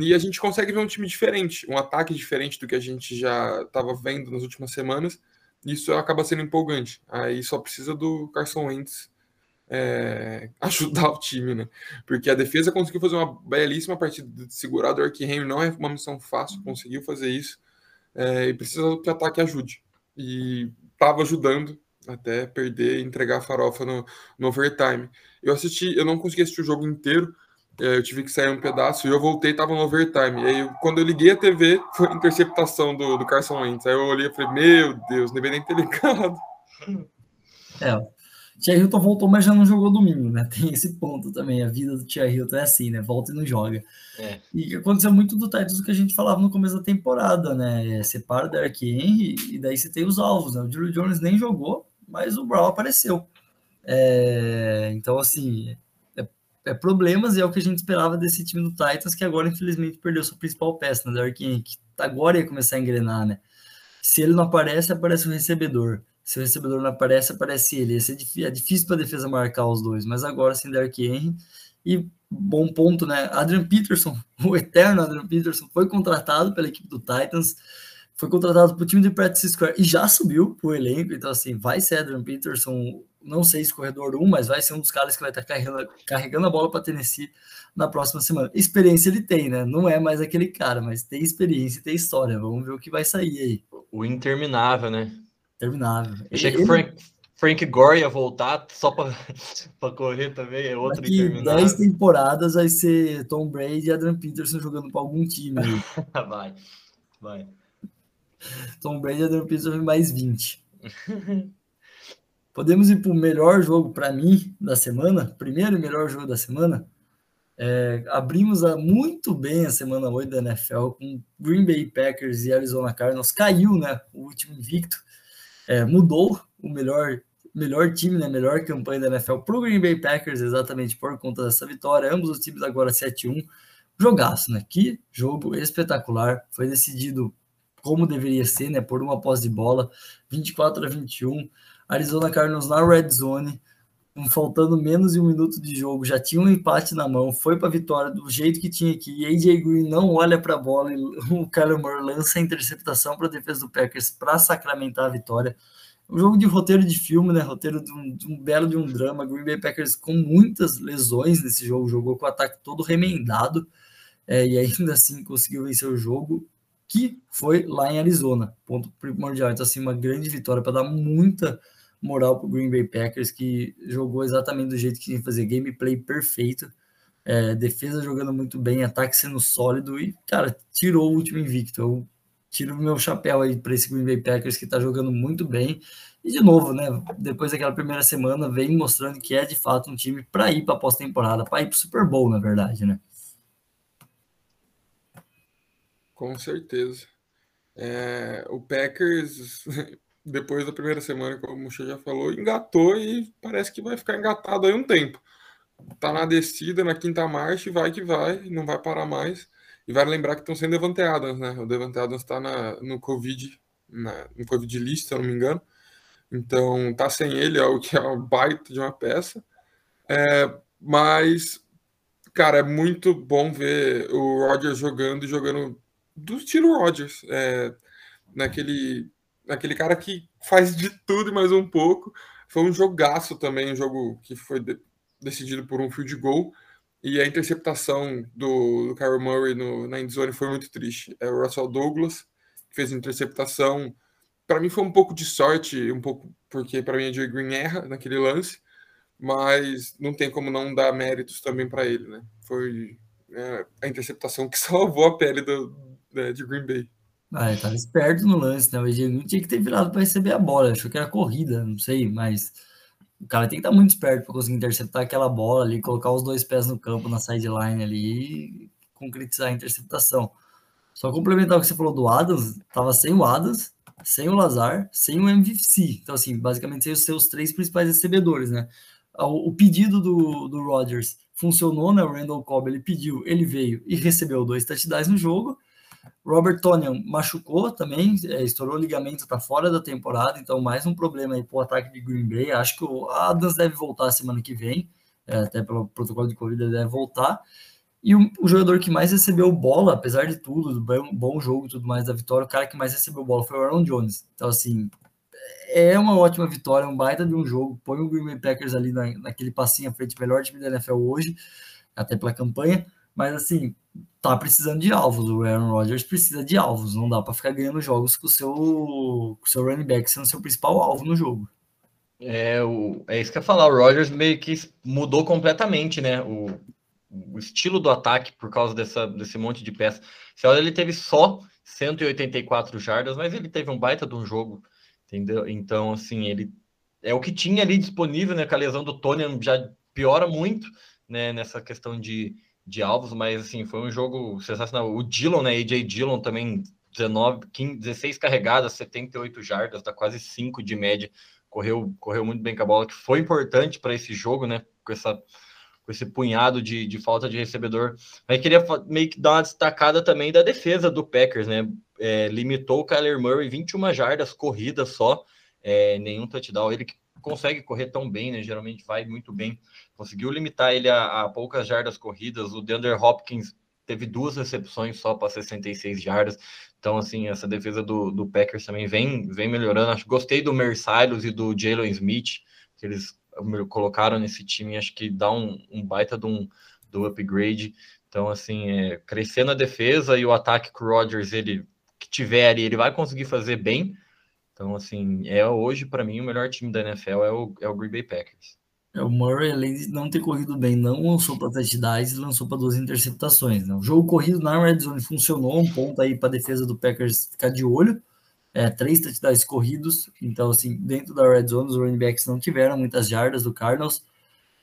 E a gente consegue ver um time diferente, um ataque diferente do que a gente já estava vendo nas últimas semanas isso acaba sendo empolgante. Aí só precisa do Carson Wentz é, ajudar o time, né? Porque a defesa conseguiu fazer uma belíssima partida de segurar do Henry, não é uma missão fácil, conseguiu fazer isso. É, e precisa que o ataque ajude. E estava ajudando até perder e entregar a farofa no, no overtime. Eu assisti, eu não consegui assistir o jogo inteiro, eu tive que sair um pedaço e eu voltei tava no overtime. E aí, quando eu liguei a TV, foi a interceptação do, do Carson Wentz. Aí eu olhei e falei, meu Deus, não devia nem ter ligado. É, Tia Hilton voltou, mas já não jogou domingo, né? Tem esse ponto também. A vida do Tia Hilton é assim, né? Volta e não joga. É. E aconteceu muito do Titans o que a gente falava no começo da temporada, né? É, separa o Derek Henry e daí você tem os alvos, né? O Julio Jones nem jogou, mas o Brown apareceu. É, então, assim, é, problemas e é o que a gente esperava desse time do Titans, que agora, infelizmente, perdeu sua principal peça, né? Derek Henry, que agora ia começar a engrenar, né? Se ele não aparece, aparece o recebedor. Se o recebedor não aparece, aparece ele. É difícil, é difícil para a defesa marcar os dois, mas agora sem Derek Henry. E bom ponto, né? Adrian Peterson, o eterno Adrian Peterson, foi contratado pela equipe do Titans, foi contratado para o time de Practice Square e já subiu para o elenco. Então, assim, vai ser Adrian Peterson, não sei se corredor 1, mas vai ser um dos caras que vai estar carregando, carregando a bola para Tennessee na próxima semana. Experiência ele tem, né? Não é mais aquele cara, mas tem experiência, tem história. Vamos ver o que vai sair aí. O interminável, né? Terminável. Achei que Frank, Frank Gore ia voltar só para correr também, é outro Daqui interminável. 10 temporadas vai ser Tom Brady e Adrian Peterson jogando para algum time. vai, vai. Tom Brady e Adrian Peterson mais 20. Podemos ir para o melhor jogo para mim da semana? Primeiro e melhor jogo da semana? É, abrimos a, muito bem a semana 8 da NFL com Green Bay Packers e Arizona Cardinals. Caiu, né? O último invicto. É, mudou o melhor, melhor time, né? Melhor campanha da NFL para o Green Bay Packers, exatamente por conta dessa vitória. Ambos os times agora 7-1. Jogaço, né? Que jogo espetacular. Foi decidido como deveria ser, né? Por uma posse de bola, 24 a 21. Arizona Cardinals na red zone faltando menos de um minuto de jogo, já tinha um empate na mão, foi para a vitória do jeito que tinha aqui. AJ Green não olha para a bola, e o Kyler Moore lança a interceptação para a defesa do Packers para sacramentar a vitória. Um jogo de roteiro de filme, né? Roteiro de um, de um, belo de um drama. Green Bay Packers com muitas lesões nesse jogo, jogou com o ataque todo remendado é, e ainda assim conseguiu vencer o jogo, que foi lá em Arizona. Ponto primordial. Então, assim, uma grande vitória para dar muita moral para o Green Bay Packers, que jogou exatamente do jeito que tinha que fazer, gameplay perfeito, é, defesa jogando muito bem, ataque sendo sólido e, cara, tirou o último invicto. Eu tiro o meu chapéu aí para esse Green Bay Packers que está jogando muito bem. E de novo, né? Depois daquela primeira semana, vem mostrando que é de fato um time para ir para pós-temporada, para ir para Super Bowl, na verdade, né? Com certeza. É, o Packers depois da primeira semana, como o Muxa já falou, engatou e parece que vai ficar engatado aí um tempo. Tá na descida, na quinta marcha, e vai que vai, não vai parar mais. E vai lembrar que estão sendo Devante né? O Devante está no Covid, na, no Covid list, se eu não me engano. Então, tá sem ele, é o que é um baita de uma peça. É, mas, cara, é muito bom ver o Rodgers jogando e jogando do estilo Rodgers. É, naquele aquele cara que faz de tudo e mais um pouco. Foi um jogaço também, um jogo que foi de, decidido por um field goal. E a interceptação do, do Kyler Murray no, na endzone foi muito triste. É o Russell Douglas que fez a interceptação. Para mim foi um pouco de sorte, um pouco porque para mim a Joey Green erra naquele lance, mas não tem como não dar méritos também para ele, né? Foi é, a interceptação que salvou a pele do, né, de Green Bay. Ah, ele tava esperto no lance, né? O Diego tinha que ter virado para receber a bola. Achou que era corrida, não sei, mas o cara tem que estar muito esperto para conseguir interceptar aquela bola ali, colocar os dois pés no campo, na sideline ali e concretizar a interceptação. Só complementar o que você falou do Adams, tava sem o Adams, sem o Lazar, sem o MVC. Então, assim, basicamente sem os seus três principais recebedores, né? O, o pedido do, do Rodgers funcionou, né? O Randall Cobb ele pediu, ele veio e recebeu dois touchdowns no jogo Robert Tonian machucou também, é, estourou o ligamento, está fora da temporada, então mais um problema aí para o ataque de Green Bay. Acho que o Adams deve voltar semana que vem, é, até pelo protocolo de Covid ele deve voltar. E o, o, jogador que mais recebeu bola, apesar de tudo, do bom, bom jogo e tudo mais da vitória, o cara que mais recebeu bola foi o Aaron Jones. Então, assim, é uma ótima vitória, um baita de um jogo. Põe o Green Bay Packers ali na, naquele passinho à frente, melhor time da NFL hoje, até pela campanha. Mas, assim, tá precisando de alvos. O Aaron Rodgers precisa de alvos. Não dá para ficar ganhando jogos com o seu, com o seu running back sendo seu principal alvo no jogo. É, o, é isso que eu ia falar. O Rodgers meio que mudou completamente, né? O, o estilo do ataque por causa dessa, desse monte de peças. Você olha, ele teve só 184 jardas, mas ele teve um baita de um jogo, entendeu? Então, assim, ele é o que tinha ali disponível, né? Com a lesão do Tony já piora muito, né? Nessa questão de, de alvos, mas assim, foi um jogo sensacional. O Dillon, né? AJ Dillon também 19, 15, 16 carregadas, 78 jardas, dá quase 5 de média. Correu, correu muito bem com a bola, que foi importante para esse jogo, né? Com, essa, com esse punhado de, de falta de recebedor. Mas queria meio que dar uma destacada também da defesa do Packers, né? É, limitou o Kyler Murray 21 jardas corridas só, é, nenhum touchdown. Ele consegue correr tão bem, né? Geralmente vai muito bem. Conseguiu limitar ele a, a poucas jardas corridas. O DeAndre Hopkins teve duas recepções só para 66 jardas. Então, assim, essa defesa do, do Packers também vem, vem melhorando. Acho gostei do Mercedes e do Jalen Smith, que eles colocaram nesse time. Acho que dá um, um baita de um, do upgrade. Então, assim, é, crescendo a defesa e o ataque que o Rodgers ele, que tiver ali, ele vai conseguir fazer bem. Então, assim, é hoje, para mim, o melhor time da NFL é o, é o Green Bay Packers. É, o Murray, além de não ter corrido bem, não lançou para touchdowns e lançou para duas interceptações. Né? O jogo corrido na red zone funcionou, um ponto aí para a defesa do Packers ficar de olho. É, três touchdowns corridos, então assim, dentro da red zone os running backs não tiveram muitas jardas do Cardinals,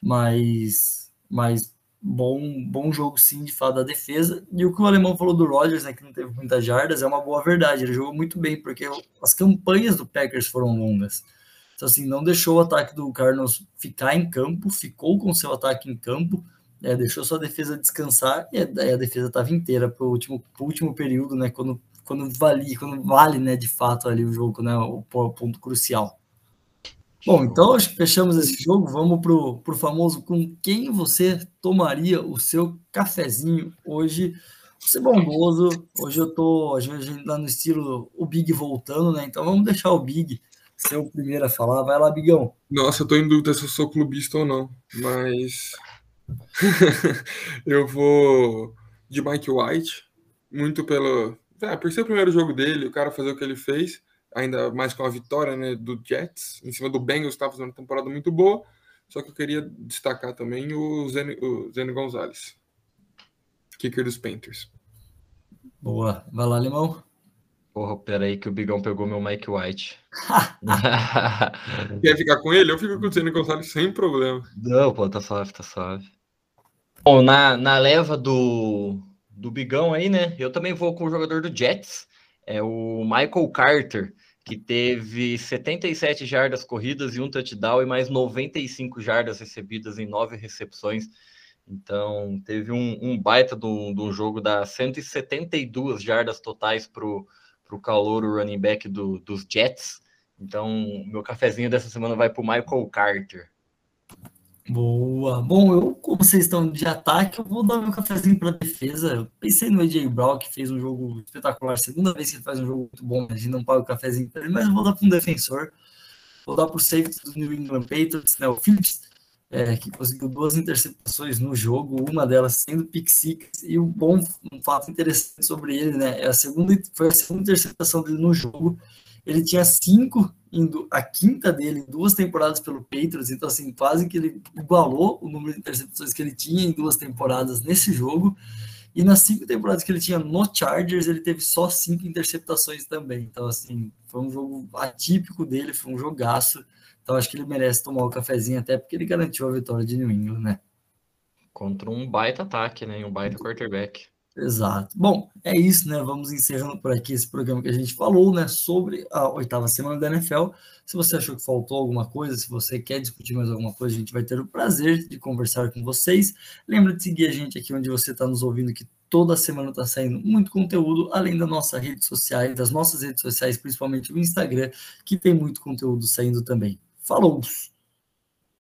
mas, mas bom, bom jogo sim de fato da defesa. E o que o alemão falou do Rodgers, né, que não teve muitas jardas, é uma boa verdade. Ele jogou muito bem, porque as campanhas do Packers foram longas. Então, assim, não deixou o ataque do Cardinals ficar em campo, ficou com seu ataque em campo, é, deixou sua defesa descansar e a, a defesa estava inteira para o último, último período, né? Quando, quando vale, quando vale, né, de fato, ali o jogo, né? O ponto crucial. Bom, então fechamos esse jogo. Vamos pro, pro famoso com quem você tomaria o seu cafezinho hoje. Ser bondoso. Hoje eu tô, às vezes, lá no estilo o Big voltando, né? Então vamos deixar o Big ser o primeiro a falar. Vai lá, Bigão. Nossa, eu tô em dúvida se eu sou clubista ou não, mas eu vou de Mike White, muito pelo. É, por ser o primeiro jogo dele, o cara fazer o que ele fez, ainda mais com a vitória né, do Jets, em cima do Bengals, estava fazendo uma temporada muito boa. Só que eu queria destacar também o Zene, o Zene Gonzalez, kicker dos Panthers. Boa. Vai lá, Limão. Porra, peraí que o Bigão pegou meu Mike White. Quer ficar com ele? Eu fico com o Zene Gonçalves sem problema. Não, pô, tá suave, tá suave. Bom, na, na leva do, do Bigão aí, né? Eu também vou com o jogador do Jets, é o Michael Carter, que teve 77 jardas corridas e um touchdown e mais 95 jardas recebidas em nove recepções. Então, teve um, um baita do, do jogo da 172 jardas totais para o calouro running back do, dos Jets. Então, meu cafezinho dessa semana vai para o Michael Carter. Boa. Bom, eu, como vocês estão de ataque, eu vou dar meu cafezinho para defesa. Eu pensei no AJ Brown, que fez um jogo espetacular. Segunda vez que ele faz um jogo muito bom, a gente não paga o cafezinho para ele, mas eu vou dar para um defensor. Vou dar para o safety do New England Patriots, né, o Phillips é, que conseguiu duas interceptações no jogo, uma delas sendo pick six, e um bom um fato interessante sobre ele, né, é a segunda, foi a segunda interceptação dele no jogo, ele tinha cinco, indo a quinta dele em duas temporadas pelo Patriots, então assim, quase que ele igualou o número de interceptações que ele tinha em duas temporadas nesse jogo, e nas cinco temporadas que ele tinha no Chargers, ele teve só cinco interceptações também, então assim, foi um jogo atípico dele, foi um jogaço, então acho que ele merece tomar o cafezinho, até porque ele garantiu a vitória de New England, né? Contra um baita ataque, né? Um baita quarterback. Exato. Bom, é isso, né? Vamos encerrando por aqui esse programa que a gente falou, né? Sobre a oitava semana da NFL. Se você achou que faltou alguma coisa, se você quer discutir mais alguma coisa, a gente vai ter o prazer de conversar com vocês. Lembra de seguir a gente aqui onde você está nos ouvindo, que toda semana está saindo muito conteúdo, além das nossas redes sociais, das nossas redes sociais, principalmente o Instagram, que tem muito conteúdo saindo também. Falou!